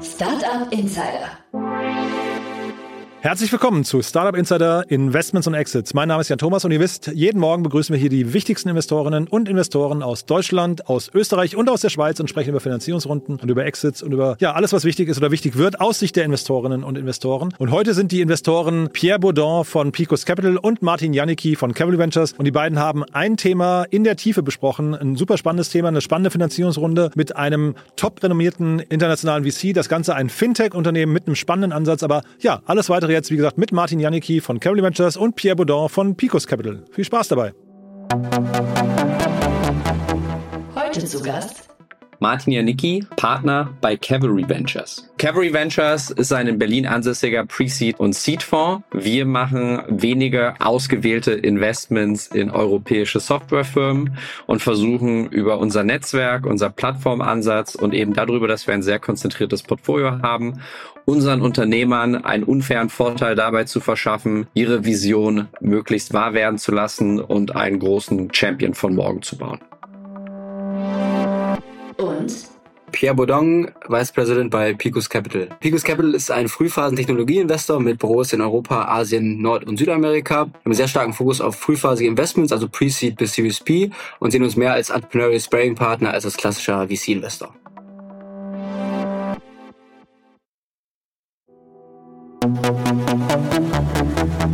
Startup Insider. Herzlich willkommen zu Startup Insider Investments und Exits. Mein Name ist Jan Thomas und ihr wisst, jeden Morgen begrüßen wir hier die wichtigsten Investorinnen und Investoren aus Deutschland, aus Österreich und aus der Schweiz und sprechen über Finanzierungsrunden und über Exits und über ja alles, was wichtig ist oder wichtig wird aus Sicht der Investorinnen und Investoren. Und heute sind die Investoren Pierre Baudin von Picos Capital und Martin Janicki von Cavalry Ventures und die beiden haben ein Thema in der Tiefe besprochen, ein super spannendes Thema, eine spannende Finanzierungsrunde mit einem top renommierten internationalen VC, das Ganze ein Fintech-Unternehmen mit einem spannenden Ansatz, aber ja, alles weitere jetzt, wie gesagt, mit Martin Janicki von Cavalry Ventures und Pierre Baudin von Picos Capital. Viel Spaß dabei. Heute zu Gast Martin Janicki, Partner bei Cavalry Ventures. Cavalry Ventures ist ein in Berlin ansässiger Pre-Seed und Seed-Fonds. Wir machen wenige ausgewählte Investments in europäische Softwarefirmen und versuchen über unser Netzwerk, unser Plattformansatz und eben darüber, dass wir ein sehr konzentriertes Portfolio haben, unseren Unternehmern einen unfairen Vorteil dabei zu verschaffen, ihre Vision möglichst wahr werden zu lassen und einen großen Champion von morgen zu bauen. Pierre Baudon, Vice President bei Picos Capital. Picos Capital ist ein Frühphasen-Technologieinvestor mit Büros in Europa, Asien, Nord- und Südamerika. Wir haben einen sehr starken Fokus auf frühphasige Investments, also Pre-Seed bis Series P und sehen uns mehr als Entrepreneurial Sparring Partner als als klassischer VC-Investor.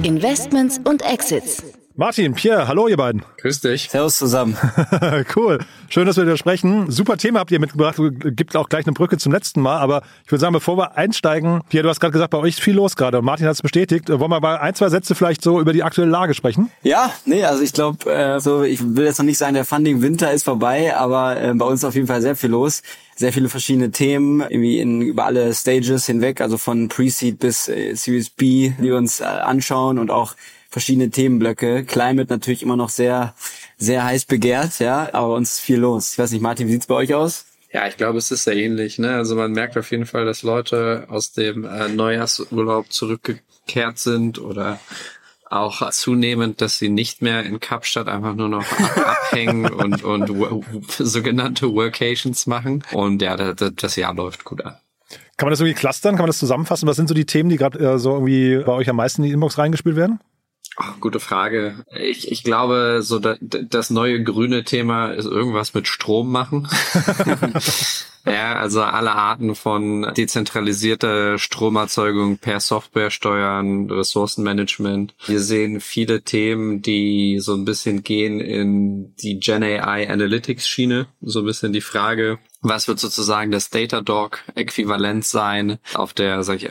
Investments und Exits. Martin, Pierre, hallo ihr beiden. Grüß dich. Servus zusammen. cool. Schön, dass wir wieder sprechen. Super Thema habt ihr mitgebracht. Gibt auch gleich eine Brücke zum letzten Mal. Aber ich würde sagen, bevor wir einsteigen, Pierre, du hast gerade gesagt, bei euch ist viel los gerade. Und Martin hat es bestätigt. Wollen wir mal ein, zwei Sätze vielleicht so über die aktuelle Lage sprechen? Ja, nee, also ich glaube, äh, so ich will jetzt noch nicht sagen, der Funding Winter ist vorbei, aber äh, bei uns ist auf jeden Fall sehr viel los. Sehr viele verschiedene Themen, irgendwie in, über alle Stages hinweg, also von Pre-Seed bis äh, Series B, die wir uns äh, anschauen und auch verschiedene Themenblöcke. Climate natürlich immer noch sehr, sehr heiß begehrt, ja, aber uns ist viel los. Ich weiß nicht, Martin, wie sieht's bei euch aus? Ja, ich glaube, es ist sehr ähnlich. Ne? Also man merkt auf jeden Fall, dass Leute aus dem äh, Neujahrsurlaub zurückgekehrt sind oder auch zunehmend, dass sie nicht mehr in Kapstadt einfach nur noch ab abhängen und, und sogenannte Workations machen. Und ja, das, das Jahr läuft gut an. Kann man das irgendwie clustern? Kann man das zusammenfassen? Was sind so die Themen, die gerade äh, so irgendwie bei euch am meisten in die Inbox reingespielt werden? Ach, gute Frage. Ich, ich glaube, so da, das neue grüne Thema ist irgendwas mit Strom machen. ja, also alle Arten von dezentralisierter Stromerzeugung per Software steuern, Ressourcenmanagement. Wir sehen viele Themen, die so ein bisschen gehen in die Gen AI Analytics Schiene. So ein bisschen die Frage, was wird sozusagen das Datadog-Äquivalent sein, auf der, sag ich,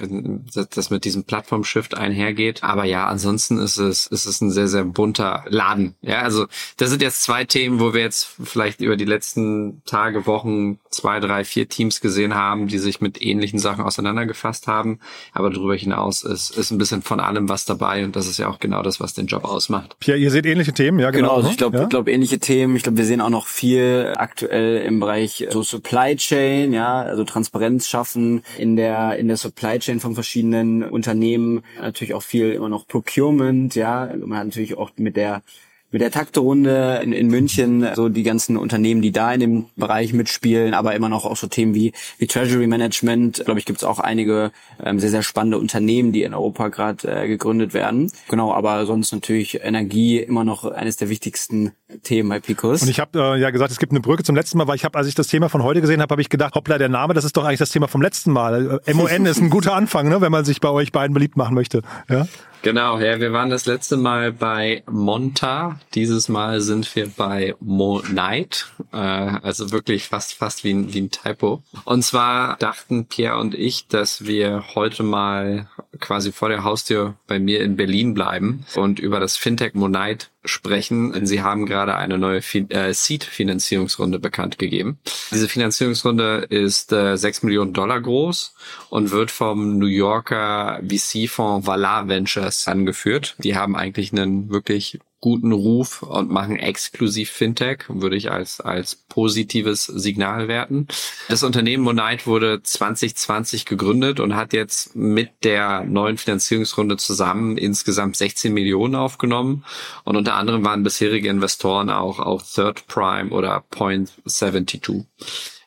das das mit diesem Plattform-Shift einhergeht. Aber ja, ansonsten ist es, ist es ein sehr, sehr bunter Laden. Ja, also das sind jetzt zwei Themen, wo wir jetzt vielleicht über die letzten Tage, Wochen zwei, drei, vier Teams gesehen haben, die sich mit ähnlichen Sachen auseinandergefasst haben. Aber darüber hinaus ist, ist ein bisschen von allem was dabei und das ist ja auch genau das, was den Job ausmacht. Pierre, ihr seht ähnliche Themen, ja genau. Genau, also ne? ich glaube, ja? ich glaube ähnliche Themen. Ich glaube, wir sehen auch noch viel aktuell im Bereich so Supply Chain, ja, also Transparenz schaffen in der in der Supply Chain von verschiedenen Unternehmen. Natürlich auch viel immer noch Procurement, ja. Man hat natürlich auch mit der mit der Takterunde in, in München so die ganzen Unternehmen, die da in dem Bereich mitspielen, aber immer noch auch so Themen wie, wie Treasury Management. Glaube ich, gibt es auch einige ähm, sehr, sehr spannende Unternehmen, die in Europa gerade äh, gegründet werden. Genau, aber sonst natürlich Energie immer noch eines der wichtigsten Themen bei Picos. Und ich habe äh, ja gesagt, es gibt eine Brücke zum letzten Mal, weil ich habe, als ich das Thema von heute gesehen habe, habe ich gedacht, hoppla, der Name, das ist doch eigentlich das Thema vom letzten Mal. Äh, MON ist ein guter Anfang, ne, wenn man sich bei euch beiden beliebt machen möchte. Ja? Genau, ja, wir waren das letzte Mal bei Monta. Dieses Mal sind wir bei Monite. Äh, also wirklich fast, fast wie ein, wie ein Typo. Und zwar dachten Pierre und ich, dass wir heute mal quasi vor der Haustür bei mir in Berlin bleiben und über das Fintech Monite sprechen. Sie haben gerade eine neue fin äh, Seed-Finanzierungsrunde bekannt gegeben. Diese Finanzierungsrunde ist äh, 6 Millionen Dollar groß und wird vom New Yorker VC-Fonds Valar Ventures angeführt. Die haben eigentlich einen wirklich guten Ruf und machen exklusiv Fintech, würde ich als, als positives Signal werten. Das Unternehmen Monite wurde 2020 gegründet und hat jetzt mit der neuen Finanzierungsrunde zusammen insgesamt 16 Millionen aufgenommen. Und unter anderem waren bisherige Investoren auch, auch Third Prime oder Point 72.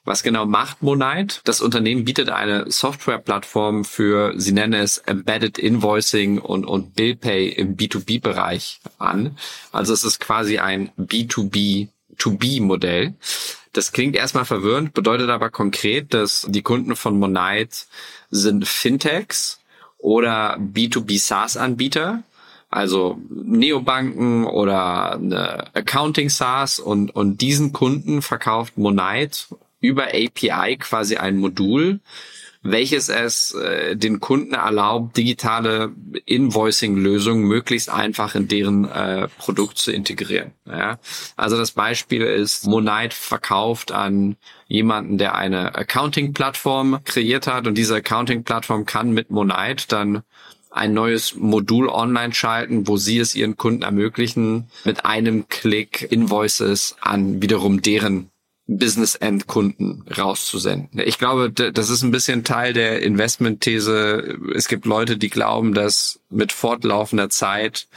Was genau macht Monite? Das Unternehmen bietet eine Softwareplattform für, sie nennen es Embedded Invoicing und, und Bill Pay im B2B-Bereich an. Also es ist quasi ein B2B-to-B-Modell. Das klingt erstmal verwirrend, bedeutet aber konkret, dass die Kunden von Monite sind Fintechs oder B2B SaaS-Anbieter, also Neobanken oder Accounting SaaS und, und diesen Kunden verkauft Monite über API quasi ein Modul, welches es äh, den Kunden erlaubt, digitale Invoicing-Lösungen möglichst einfach in deren äh, Produkt zu integrieren. Ja? Also das Beispiel ist, Monite verkauft an jemanden, der eine Accounting-Plattform kreiert hat und diese Accounting-Plattform kann mit Monite dann ein neues Modul online schalten, wo sie es ihren Kunden ermöglichen, mit einem Klick Invoices an wiederum deren Business-End-Kunden rauszusenden. Ich glaube, das ist ein bisschen Teil der Investment-These. Es gibt Leute, die glauben, dass mit fortlaufender Zeit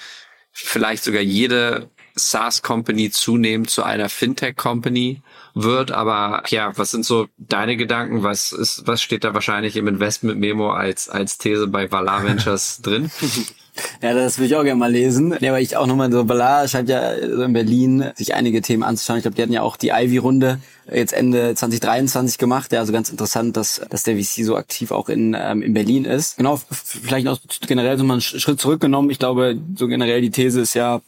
vielleicht sogar jede SaaS-Company zunehmend zu einer Fintech-Company wird. Aber ja, was sind so deine Gedanken? Was ist, was steht da wahrscheinlich im Investment-Memo als, als These bei Valar Ventures drin? Ja, das würde ich auch gerne mal lesen. Ja, weil ich auch nochmal so, Bala scheint ja in Berlin sich einige Themen anzuschauen. Ich glaube, die hatten ja auch die Ivy-Runde jetzt Ende 2023 gemacht. Ja, also ganz interessant, dass, dass der VC so aktiv auch in, ähm, in Berlin ist. Genau, vielleicht auch generell so mal einen Schritt zurückgenommen. Ich glaube, so generell die These ist ja,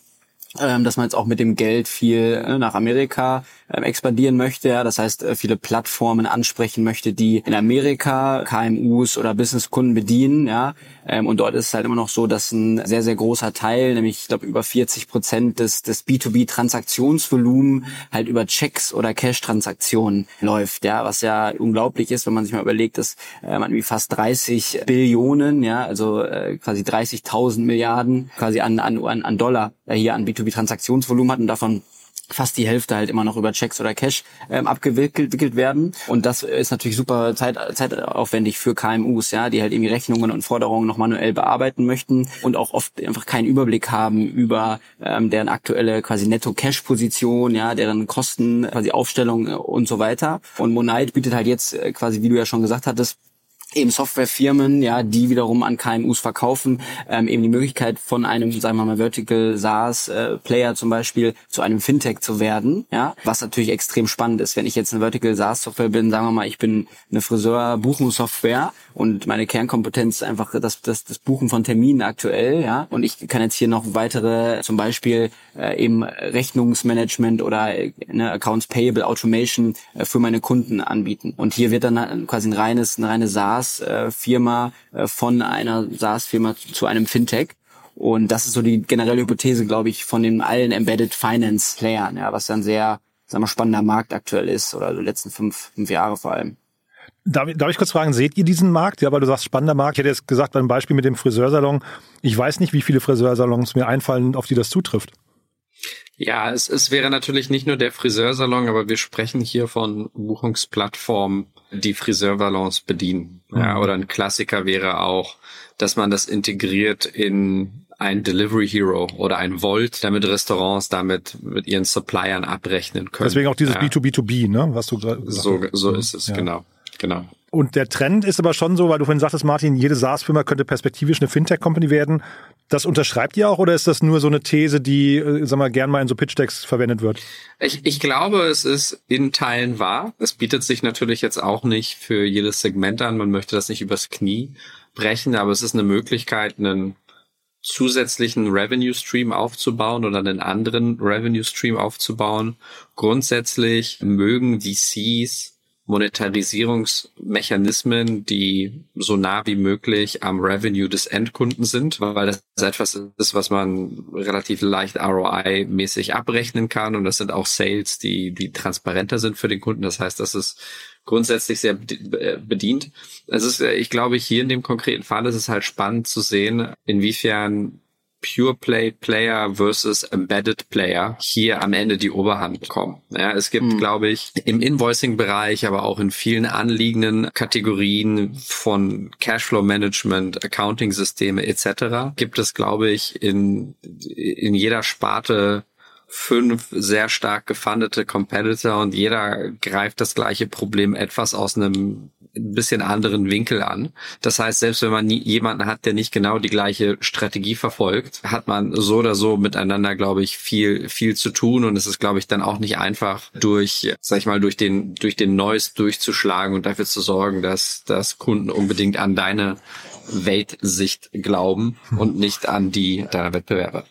dass man jetzt auch mit dem Geld viel äh, nach Amerika ähm, expandieren möchte. Ja, das heißt, äh, viele Plattformen ansprechen möchte, die in Amerika KMUs oder Businesskunden bedienen. Ja, ähm, und dort ist es halt immer noch so, dass ein sehr sehr großer Teil, nämlich ich glaube über 40 Prozent des des B2B Transaktionsvolumen halt über Checks oder Cash Transaktionen läuft. Ja, was ja unglaublich ist, wenn man sich mal überlegt, dass äh, man wie fast 30 Billionen, ja, also äh, quasi 30.000 Milliarden quasi an an an Dollar äh, hier an B2B Transaktionsvolumen hat davon fast die Hälfte halt immer noch über Checks oder Cash ähm, abgewickelt werden. Und das ist natürlich super zeit, zeitaufwendig für KMUs, ja, die halt irgendwie Rechnungen und Forderungen noch manuell bearbeiten möchten und auch oft einfach keinen Überblick haben über ähm, deren aktuelle quasi Netto-Cash-Position, ja, deren Kosten, quasi Aufstellung und so weiter. Und Monite bietet halt jetzt äh, quasi, wie du ja schon gesagt hattest, eben Softwarefirmen, ja, die wiederum an KMUs verkaufen, ähm, eben die Möglichkeit von einem, sagen wir mal, Vertical SaaS äh, Player zum Beispiel zu einem Fintech zu werden, ja, was natürlich extrem spannend ist. Wenn ich jetzt eine Vertical SaaS Software bin, sagen wir mal, ich bin eine Friseur-Buchungssoftware und meine Kernkompetenz ist einfach das, das, das Buchen von Terminen aktuell, ja, und ich kann jetzt hier noch weitere, zum Beispiel äh, eben Rechnungsmanagement oder äh, ne, Accounts Payable Automation äh, für meine Kunden anbieten. Und hier wird dann quasi ein reines, eine reine SaaS SaaS-Firma äh, von einer SaaS-Firma zu einem Fintech. Und das ist so die generelle Hypothese, glaube ich, von den allen Embedded Finance Playern, ja, was dann sehr, sagen wir, spannender Markt aktuell ist oder die letzten fünf, fünf Jahre vor allem. Darf, darf ich kurz fragen, seht ihr diesen Markt? Ja, weil du sagst spannender Markt. Ich hätte jetzt gesagt, beim Beispiel mit dem Friseursalon, ich weiß nicht, wie viele Friseursalons mir einfallen, auf die das zutrifft. Ja, es, es wäre natürlich nicht nur der Friseursalon, aber wir sprechen hier von Buchungsplattformen, die Friseursalons bedienen. Mhm. Ja, oder ein Klassiker wäre auch, dass man das integriert in ein Delivery Hero oder ein Volt, damit Restaurants damit mit ihren Suppliern abrechnen können. Deswegen auch dieses ja. B2B2B, ne, was du gesagt hast. So, so ist es, ja. genau. Genau. Und der Trend ist aber schon so, weil du vorhin sagtest, Martin, jede SaaS-Firma könnte perspektivisch eine Fintech-Company werden. Das unterschreibt ihr auch oder ist das nur so eine These, die, äh, sag mal, gern mal in so Pitch-Decks verwendet wird? Ich, ich glaube, es ist in Teilen wahr. Es bietet sich natürlich jetzt auch nicht für jedes Segment an. Man möchte das nicht übers Knie brechen, aber es ist eine Möglichkeit, einen zusätzlichen Revenue Stream aufzubauen oder einen anderen Revenue Stream aufzubauen. Grundsätzlich mögen VCs Monetarisierungsmechanismen, die so nah wie möglich am Revenue des Endkunden sind, weil das etwas ist, was man relativ leicht ROI-mäßig abrechnen kann und das sind auch Sales, die, die transparenter sind für den Kunden. Das heißt, das ist grundsätzlich sehr bedient. Es ist, ich glaube, hier in dem konkreten Fall ist es halt spannend zu sehen, inwiefern Pure Play Player versus Embedded Player hier am Ende die Oberhand bekommen. Ja, es gibt, mhm. glaube ich, im Invoicing-Bereich, aber auch in vielen anliegenden Kategorien von Cashflow Management, Accounting-Systeme etc. gibt es, glaube ich, in, in jeder Sparte fünf sehr stark gefundete Competitor und jeder greift das gleiche Problem etwas aus einem ein bisschen anderen Winkel an. Das heißt, selbst wenn man nie, jemanden hat, der nicht genau die gleiche Strategie verfolgt, hat man so oder so miteinander, glaube ich, viel, viel zu tun und es ist, glaube ich, dann auch nicht einfach durch, sag ich mal, durch den, durch den Noise durchzuschlagen und dafür zu sorgen, dass, dass Kunden unbedingt an deine Weltsicht glauben und nicht an die deiner Wettbewerber.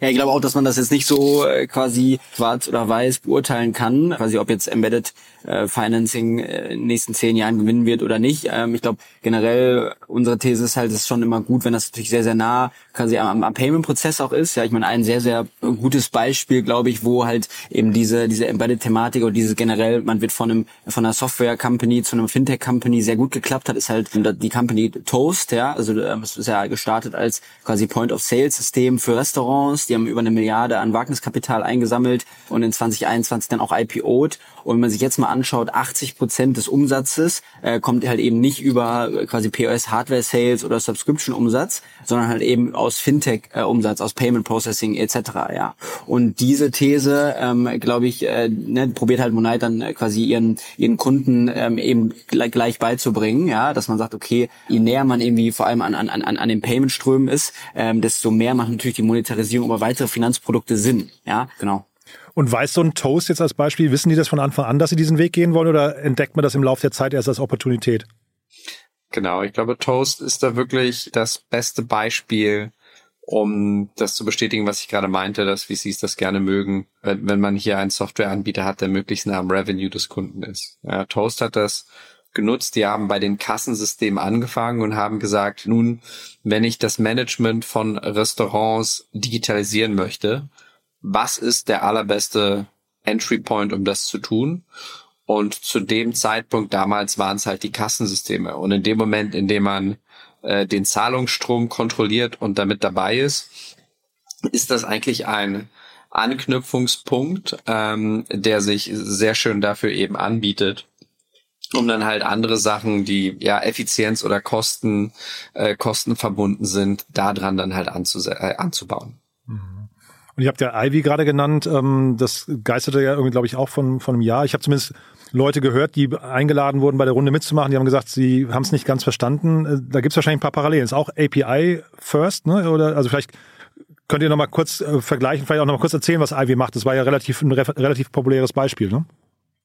Ja, ich glaube auch, dass man das jetzt nicht so äh, quasi schwarz oder weiß beurteilen kann, quasi ob jetzt Embedded äh, Financing äh, in den nächsten zehn Jahren gewinnen wird oder nicht. Ähm, ich glaube generell unsere These ist halt, es ist schon immer gut, wenn das natürlich sehr sehr nah quasi am, am Payment-Prozess auch ist. Ja, ich meine ein sehr sehr gutes Beispiel, glaube ich, wo halt eben diese diese Embedded-Thematik oder diese generell, man wird von einem von einer Software-Company zu einem Fintech-Company sehr gut geklappt hat, ist halt die Company Toast. Ja, also ähm, es ist ja gestartet als quasi Point-of-Sale-System für Restaurants. Die haben über eine Milliarde an Wagniskapital eingesammelt und in 2021 dann auch IPO'd. Und wenn man sich jetzt mal anschaut, 80 Prozent des Umsatzes äh, kommt halt eben nicht über äh, quasi POS Hardware Sales oder Subscription Umsatz, sondern halt eben aus Fintech äh, Umsatz, aus Payment Processing etc. Ja. Und diese These, ähm, glaube ich, äh, ne, probiert halt Monite dann äh, quasi ihren ihren Kunden ähm, eben gleich, gleich beizubringen, ja, dass man sagt, okay, je näher man irgendwie vor allem an an an an den Payment Strömen ist, ähm, desto mehr macht natürlich die Monetarisierung über weitere Finanzprodukte Sinn, ja, genau. Und weiß so ein Toast jetzt als Beispiel, wissen die das von Anfang an, dass sie diesen Weg gehen wollen oder entdeckt man das im Laufe der Zeit erst als Opportunität? Genau, ich glaube, Toast ist da wirklich das beste Beispiel, um das zu bestätigen, was ich gerade meinte, dass VCs das gerne mögen, wenn, wenn man hier einen Softwareanbieter hat, der möglichst nah am Revenue des Kunden ist. Ja, Toast hat das genutzt. Die haben bei den Kassensystemen angefangen und haben gesagt, nun, wenn ich das Management von Restaurants digitalisieren möchte, was ist der allerbeste Entry Point, um das zu tun? Und zu dem Zeitpunkt damals waren es halt die Kassensysteme. Und in dem Moment, in dem man äh, den Zahlungsstrom kontrolliert und damit dabei ist, ist das eigentlich ein Anknüpfungspunkt, ähm, der sich sehr schön dafür eben anbietet, um dann halt andere Sachen, die ja Effizienz oder Kosten, äh, Kosten verbunden sind, daran dann halt äh, anzubauen. Mhm. Und ihr habt ja Ivy gerade genannt, ähm, das geisterte ja irgendwie, glaube ich, auch von, von einem Jahr. Ich habe zumindest Leute gehört, die eingeladen wurden, bei der Runde mitzumachen, die haben gesagt, sie haben es nicht ganz verstanden. Äh, da gibt es wahrscheinlich ein paar Parallelen. Ist auch API first, ne? Oder also vielleicht könnt ihr noch mal kurz äh, vergleichen, vielleicht auch noch mal kurz erzählen, was Ivy macht. Das war ja relativ ein relativ populäres Beispiel, ne?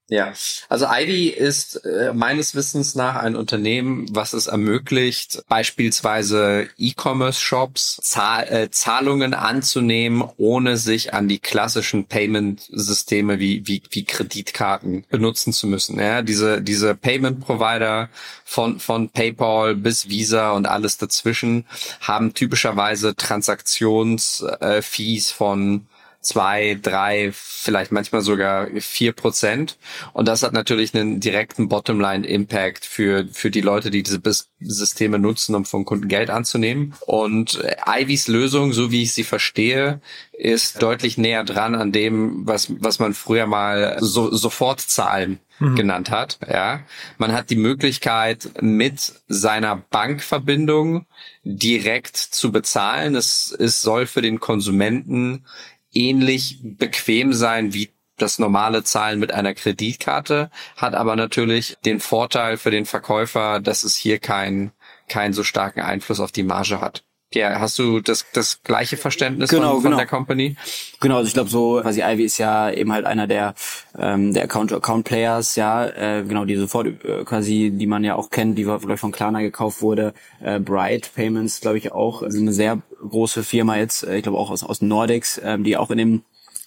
Ja, also Ivy ist äh, meines Wissens nach ein Unternehmen, was es ermöglicht, beispielsweise E-Commerce-Shops Zahl, äh, Zahlungen anzunehmen, ohne sich an die klassischen Payment-Systeme wie, wie, wie Kreditkarten benutzen zu müssen. Ja, diese, diese Payment-Provider von, von PayPal bis Visa und alles dazwischen haben typischerweise Transaktionsfees äh, von zwei, drei, vielleicht manchmal sogar vier Prozent. Und das hat natürlich einen direkten Bottomline-Impact für, für die Leute, die diese Systeme nutzen, um von Kunden Geld anzunehmen. Und Ivys Lösung, so wie ich sie verstehe, ist deutlich näher dran an dem, was, was man früher mal so, Sofortzahlen mhm. genannt hat. Ja, man hat die Möglichkeit mit seiner Bankverbindung direkt zu bezahlen. Es, es soll für den Konsumenten ähnlich bequem sein wie das normale Zahlen mit einer Kreditkarte, hat aber natürlich den Vorteil für den Verkäufer, dass es hier keinen keinen so starken Einfluss auf die Marge hat. Ja, hast du das, das gleiche Verständnis genau, von, von genau. der Company? Genau, also ich glaube so, quasi Ivy ist ja eben halt einer der ähm, der Account Account Players, ja, äh, genau die sofort äh, quasi, die man ja auch kennt, die ich von Klarna gekauft wurde. Äh, Bright Payments, glaube ich auch, also eine sehr große Firma jetzt, äh, ich glaube auch aus aus Nordics, äh, die auch in dem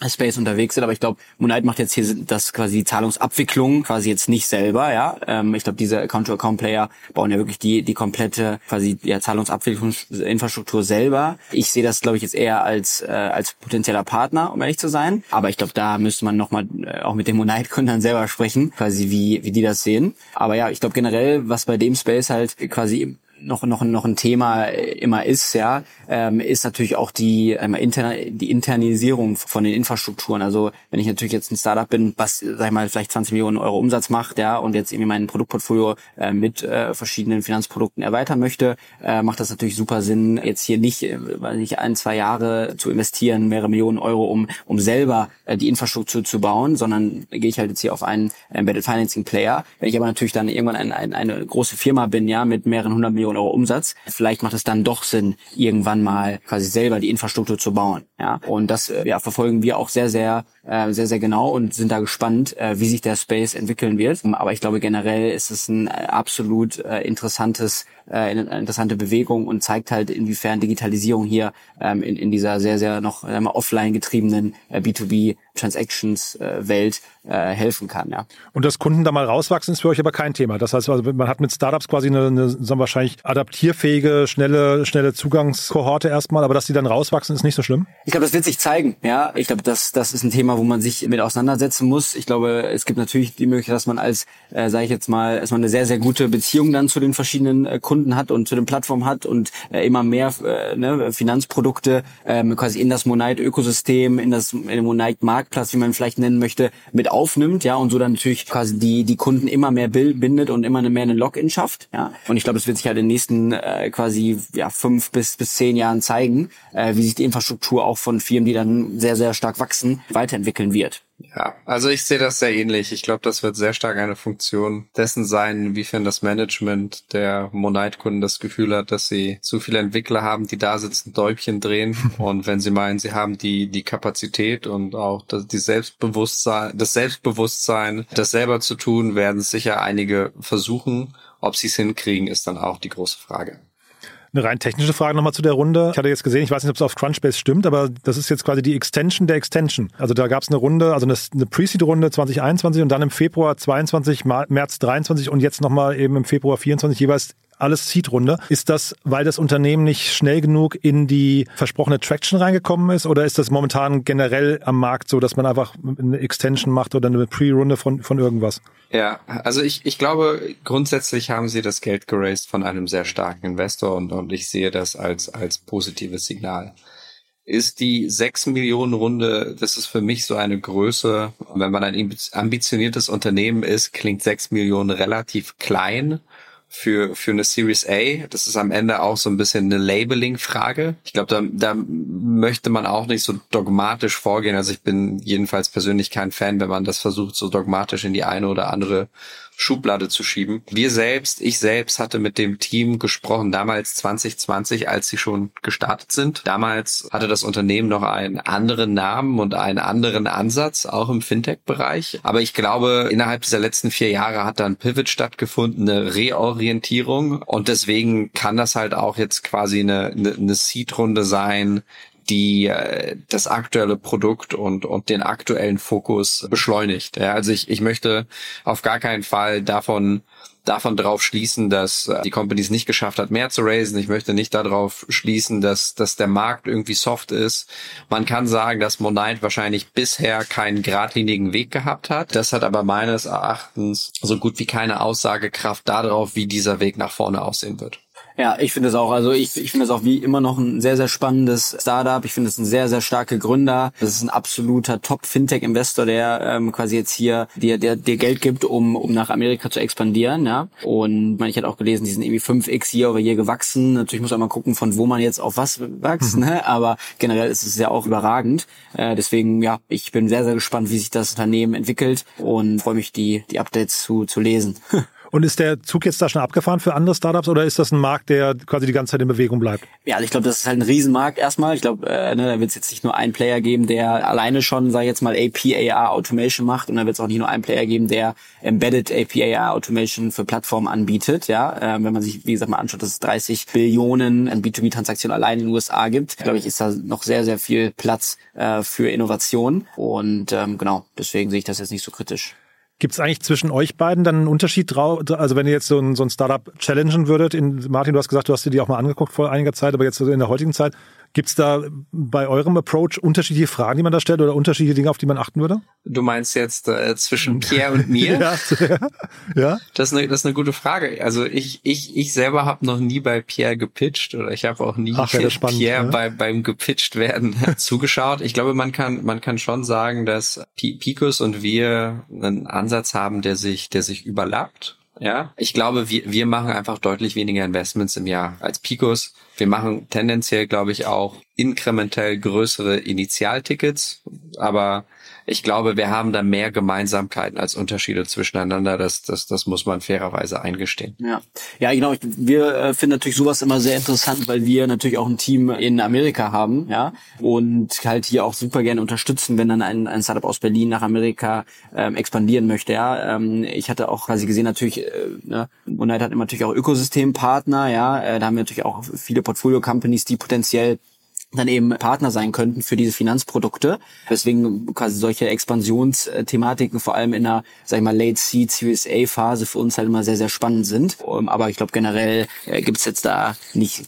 Space unterwegs sind, aber ich glaube, Moonlight macht jetzt hier das quasi die Zahlungsabwicklung quasi jetzt nicht selber, ja. Ähm, ich glaube, diese Account-to-Account-Player bauen ja wirklich die die komplette quasi ja, Zahlungsabwicklungsinfrastruktur selber. Ich sehe das, glaube ich, jetzt eher als äh, als potenzieller Partner, um ehrlich zu sein. Aber ich glaube, da müsste man nochmal äh, auch mit den Moonlight-Gründern selber sprechen, quasi wie wie die das sehen. Aber ja, ich glaube generell, was bei dem Space halt quasi noch noch noch ein Thema immer ist, ja, ähm, ist natürlich auch die ähm, interne, die Internisierung von den Infrastrukturen. Also wenn ich natürlich jetzt ein Startup bin, was sag ich mal vielleicht 20 Millionen Euro Umsatz macht, ja, und jetzt irgendwie mein Produktportfolio äh, mit äh, verschiedenen Finanzprodukten erweitern möchte, äh, macht das natürlich super Sinn, jetzt hier nicht, äh, weil nicht ein zwei Jahre zu investieren, mehrere Millionen Euro, um um selber äh, die Infrastruktur zu bauen, sondern gehe ich halt jetzt hier auf einen Embedded Financing Player. Wenn ich aber natürlich dann irgendwann ein, ein, eine große Firma bin, ja, mit mehreren hundert Millionen Euro Umsatz, vielleicht macht es dann doch Sinn, irgendwann mal quasi selber die Infrastruktur zu bauen. Ja, und das äh, ja, verfolgen wir auch sehr, sehr, äh, sehr, sehr genau und sind da gespannt, äh, wie sich der Space entwickeln wird. Aber ich glaube generell ist es ein äh, absolut äh, interessantes äh, eine interessante Bewegung und zeigt halt, inwiefern Digitalisierung hier ähm, in, in dieser sehr, sehr noch äh, offline getriebenen äh, B2B Transactions äh, Welt äh, helfen kann. Ja. Und dass Kunden da mal rauswachsen, ist für euch aber kein Thema. Das heißt, also man hat mit Startups quasi eine, eine sagen wir wahrscheinlich adaptierfähige, schnelle, schnelle Zugangskohorte erstmal, aber dass die dann rauswachsen, ist nicht so schlimm? Ich glaube, das wird sich zeigen. Ja, ich glaube, das, das ist ein Thema, wo man sich mit auseinandersetzen muss. Ich glaube, es gibt natürlich die Möglichkeit, dass man als, äh, sage ich jetzt mal, man eine sehr, sehr gute Beziehung dann zu den verschiedenen äh, Kunden hat und zu den Plattformen hat und äh, immer mehr äh, ne, Finanzprodukte ähm, quasi in das Monite-Ökosystem, in das Monite-Marktplatz, wie man vielleicht nennen möchte, mit aufnimmt, ja, und so dann natürlich quasi die die Kunden immer mehr bindet und immer mehr eine Login schafft, ja. Und ich glaube, es wird sich halt in den nächsten äh, quasi ja fünf bis bis zehn Jahren zeigen, äh, wie sich die Infrastruktur auch von Firmen, die dann sehr sehr stark wachsen, weiterentwickeln wird. Ja, also ich sehe das sehr ähnlich. Ich glaube, das wird sehr stark eine Funktion dessen sein, inwiefern das Management der Monite-Kunden das Gefühl hat, dass sie zu viele Entwickler haben, die da sitzen, Däubchen drehen. und wenn sie meinen, sie haben die, die Kapazität und auch das, die Selbstbewusstsein, das Selbstbewusstsein, das selber zu tun, werden sicher einige versuchen. Ob sie es hinkriegen, ist dann auch die große Frage. Eine rein technische Frage nochmal zu der Runde. Ich hatte jetzt gesehen, ich weiß nicht, ob es auf Crunchbase stimmt, aber das ist jetzt quasi die Extension der Extension. Also da gab es eine Runde, also eine, Pre-Seed-Runde 2021 und dann im Februar 22, März 23 und jetzt nochmal eben im Februar 24 jeweils alles Seed-Runde. Ist das, weil das Unternehmen nicht schnell genug in die versprochene Traction reingekommen ist oder ist das momentan generell am Markt so, dass man einfach eine Extension macht oder eine Pre-Runde von, von irgendwas? Ja, also ich, ich glaube, grundsätzlich haben sie das Geld geraced von einem sehr starken Investor und, und ich sehe das als, als positives Signal ist die 6 Millionen Runde, das ist für mich so eine Größe, wenn man ein ambitioniertes Unternehmen ist, klingt 6 Millionen relativ klein für, für eine Series A. Das ist am Ende auch so ein bisschen eine Labeling-Frage. Ich glaube, da, da möchte man auch nicht so dogmatisch vorgehen. Also ich bin jedenfalls persönlich kein Fan, wenn man das versucht, so dogmatisch in die eine oder andere Schublade zu schieben. Wir selbst, ich selbst hatte mit dem Team gesprochen, damals 2020, als sie schon gestartet sind. Damals hatte das Unternehmen noch einen anderen Namen und einen anderen Ansatz, auch im Fintech-Bereich. Aber ich glaube, innerhalb dieser letzten vier Jahre hat da ein Pivot stattgefunden, eine Reorientierung. Und deswegen kann das halt auch jetzt quasi eine, eine Seed-Runde sein, die äh, das aktuelle Produkt und, und den aktuellen Fokus beschleunigt. Ja, also ich, ich möchte auf gar keinen Fall davon davon drauf schließen, dass äh, die Company es nicht geschafft hat, mehr zu raisen. Ich möchte nicht darauf schließen, dass, dass der Markt irgendwie soft ist. Man kann sagen, dass Monite wahrscheinlich bisher keinen geradlinigen Weg gehabt hat. Das hat aber meines Erachtens so gut wie keine Aussagekraft darauf, wie dieser Weg nach vorne aussehen wird. Ja, ich finde es auch. Also ich, ich finde es auch wie immer noch ein sehr, sehr spannendes Startup. Ich finde es ein sehr, sehr starke Gründer. Das ist ein absoluter Top-Fintech-Investor, der ähm, quasi jetzt hier dir, der, dir Geld gibt, um, um nach Amerika zu expandieren. Ja. Und man, ich hatte auch gelesen, die sind irgendwie 5x Year over Year gewachsen. Natürlich muss man mal gucken, von wo man jetzt auf was wächst. Mhm. Ne? Aber generell ist es ja auch überragend. Äh, deswegen, ja, ich bin sehr, sehr gespannt, wie sich das Unternehmen entwickelt und freue mich, die, die Updates zu, zu lesen. Und ist der Zug jetzt da schon abgefahren für andere Startups oder ist das ein Markt, der quasi die ganze Zeit in Bewegung bleibt? Ja, also ich glaube, das ist halt ein Riesenmarkt erstmal. Ich glaube, äh, ne, da wird es jetzt nicht nur einen Player geben, der alleine schon, sag ich jetzt mal, APAR Automation macht und da wird es auch nicht nur einen Player geben, der Embedded APAR Automation für Plattformen anbietet. Ja, äh, wenn man sich, wie gesagt, mal anschaut, dass es 30 Billionen an B2B-Transaktionen allein in den USA gibt, glaube ich, ist da noch sehr, sehr viel Platz äh, für Innovation. Und ähm, genau, deswegen sehe ich das jetzt nicht so kritisch. Gibt es eigentlich zwischen euch beiden dann einen Unterschied drauf? Also wenn ihr jetzt so ein, so ein Startup challengen würdet, in, Martin, du hast gesagt, du hast dir die auch mal angeguckt vor einiger Zeit, aber jetzt in der heutigen Zeit, Gibt's da bei eurem Approach unterschiedliche Fragen, die man da stellt oder unterschiedliche Dinge, auf die man achten würde? Du meinst jetzt äh, zwischen Pierre und mir? ja, ja. Das ist, eine, das ist eine gute Frage. Also ich, ich, ich selber habe noch nie bei Pierre gepitcht oder ich habe auch nie Ach, ja, spannend, Pierre ja. bei, beim gepitcht werden zugeschaut. Ich glaube, man kann, man kann schon sagen, dass P Picos und wir einen Ansatz haben, der sich, der sich überlappt. Ja, ich glaube, wir, wir machen einfach deutlich weniger Investments im Jahr als Picos. Wir machen tendenziell, glaube ich, auch inkrementell größere Initialtickets, aber ich glaube, wir haben da mehr Gemeinsamkeiten als Unterschiede zwischeneinander. Das, das, das muss man fairerweise eingestehen. Ja, ja, genau. Ich, wir äh, finden natürlich sowas immer sehr interessant, weil wir natürlich auch ein Team in Amerika haben, ja, und halt hier auch super gerne unterstützen, wenn dann ein, ein Startup aus Berlin nach Amerika ähm, expandieren möchte. Ja, ähm, ich hatte auch quasi gesehen natürlich, äh, ne, Monite hat natürlich auch Ökosystempartner, ja, äh, da haben wir natürlich auch viele Portfolio-Companies, die potenziell dann eben Partner sein könnten für diese Finanzprodukte. Deswegen quasi solche Expansionsthematiken vor allem in der, sag ich mal, Late Seed Series A Phase für uns halt immer sehr, sehr spannend sind. Ähm, Aber ich glaube generell äh, gibt's jetzt da nicht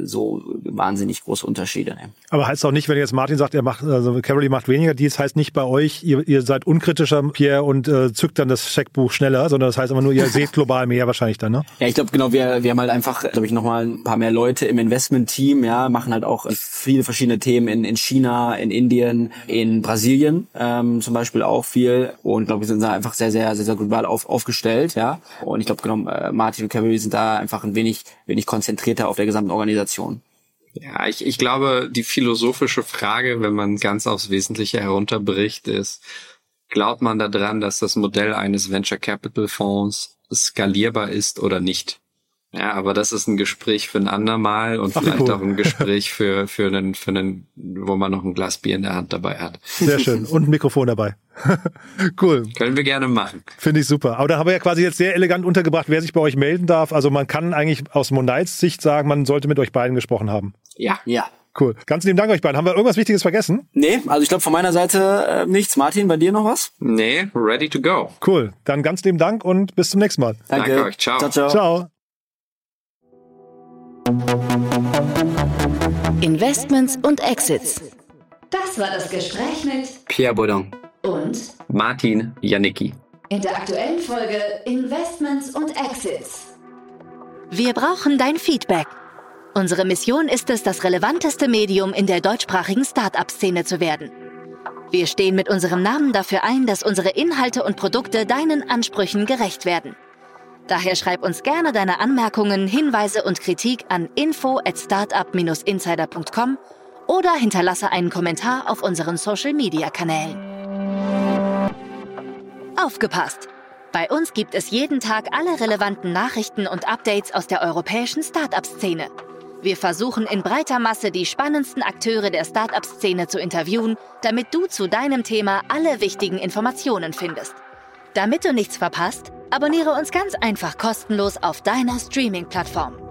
so wahnsinnig große Unterschiede. Ne? Aber heißt auch nicht, wenn jetzt Martin sagt, er macht, also Caroly macht weniger Deals, heißt nicht bei euch, ihr, ihr seid unkritischer, Pierre, und äh, zückt dann das Scheckbuch schneller, sondern das heißt immer nur, ihr seht global mehr wahrscheinlich dann, ne? Ja, ich glaube genau, wir, wir haben halt einfach, glaube ich, nochmal ein paar mehr Leute im Investment-Team, ja, machen halt auch viele verschiedene Themen in, in China, in Indien, in Brasilien ähm, zum Beispiel auch viel und glaube, wir sind da einfach sehr, sehr, sehr, sehr global auf, aufgestellt, ja. Und ich glaube genau, äh, Martin und Caroly sind da einfach ein wenig, wenig konzentrierter auf der gesamten Organisation. Ja, ich, ich glaube, die philosophische Frage, wenn man ganz aufs Wesentliche herunterbricht, ist, glaubt man daran, dass das Modell eines Venture Capital Fonds skalierbar ist oder nicht? Ja, aber das ist ein Gespräch für ein andermal und Ach, vielleicht cool. auch ein Gespräch für, für einen, für einen, wo man noch ein Glas Bier in der Hand dabei hat. Sehr schön. Und ein Mikrofon dabei. cool. Können wir gerne machen. Finde ich super. Aber da haben wir ja quasi jetzt sehr elegant untergebracht, wer sich bei euch melden darf. Also man kann eigentlich aus Monites Sicht sagen, man sollte mit euch beiden gesprochen haben. Ja. Ja. Cool. Ganz lieben Dank euch beiden. Haben wir irgendwas Wichtiges vergessen? Nee, also ich glaube von meiner Seite äh, nichts. Martin, bei dir noch was? Nee, ready to go. Cool. Dann ganz lieben Dank und bis zum nächsten Mal. Danke euch. Ciao. Ciao, ciao. Ciao. Investments und Exits. Das war das Gespräch mit Pierre Baudin. und Martin Janicki. in der aktuellen Folge Investments und Exits. Wir brauchen dein Feedback. Unsere Mission ist es, das relevanteste Medium in der deutschsprachigen Start-up-Szene zu werden. Wir stehen mit unserem Namen dafür ein, dass unsere Inhalte und Produkte deinen Ansprüchen gerecht werden. Daher schreib uns gerne deine Anmerkungen, Hinweise und Kritik an info at startup-insider.com oder hinterlasse einen Kommentar auf unseren Social-Media-Kanälen. Aufgepasst! Bei uns gibt es jeden Tag alle relevanten Nachrichten und Updates aus der europäischen Startup-Szene. Wir versuchen in breiter Masse die spannendsten Akteure der Startup-Szene zu interviewen, damit du zu deinem Thema alle wichtigen Informationen findest. Damit du nichts verpasst, abonniere uns ganz einfach kostenlos auf deiner Streaming-Plattform.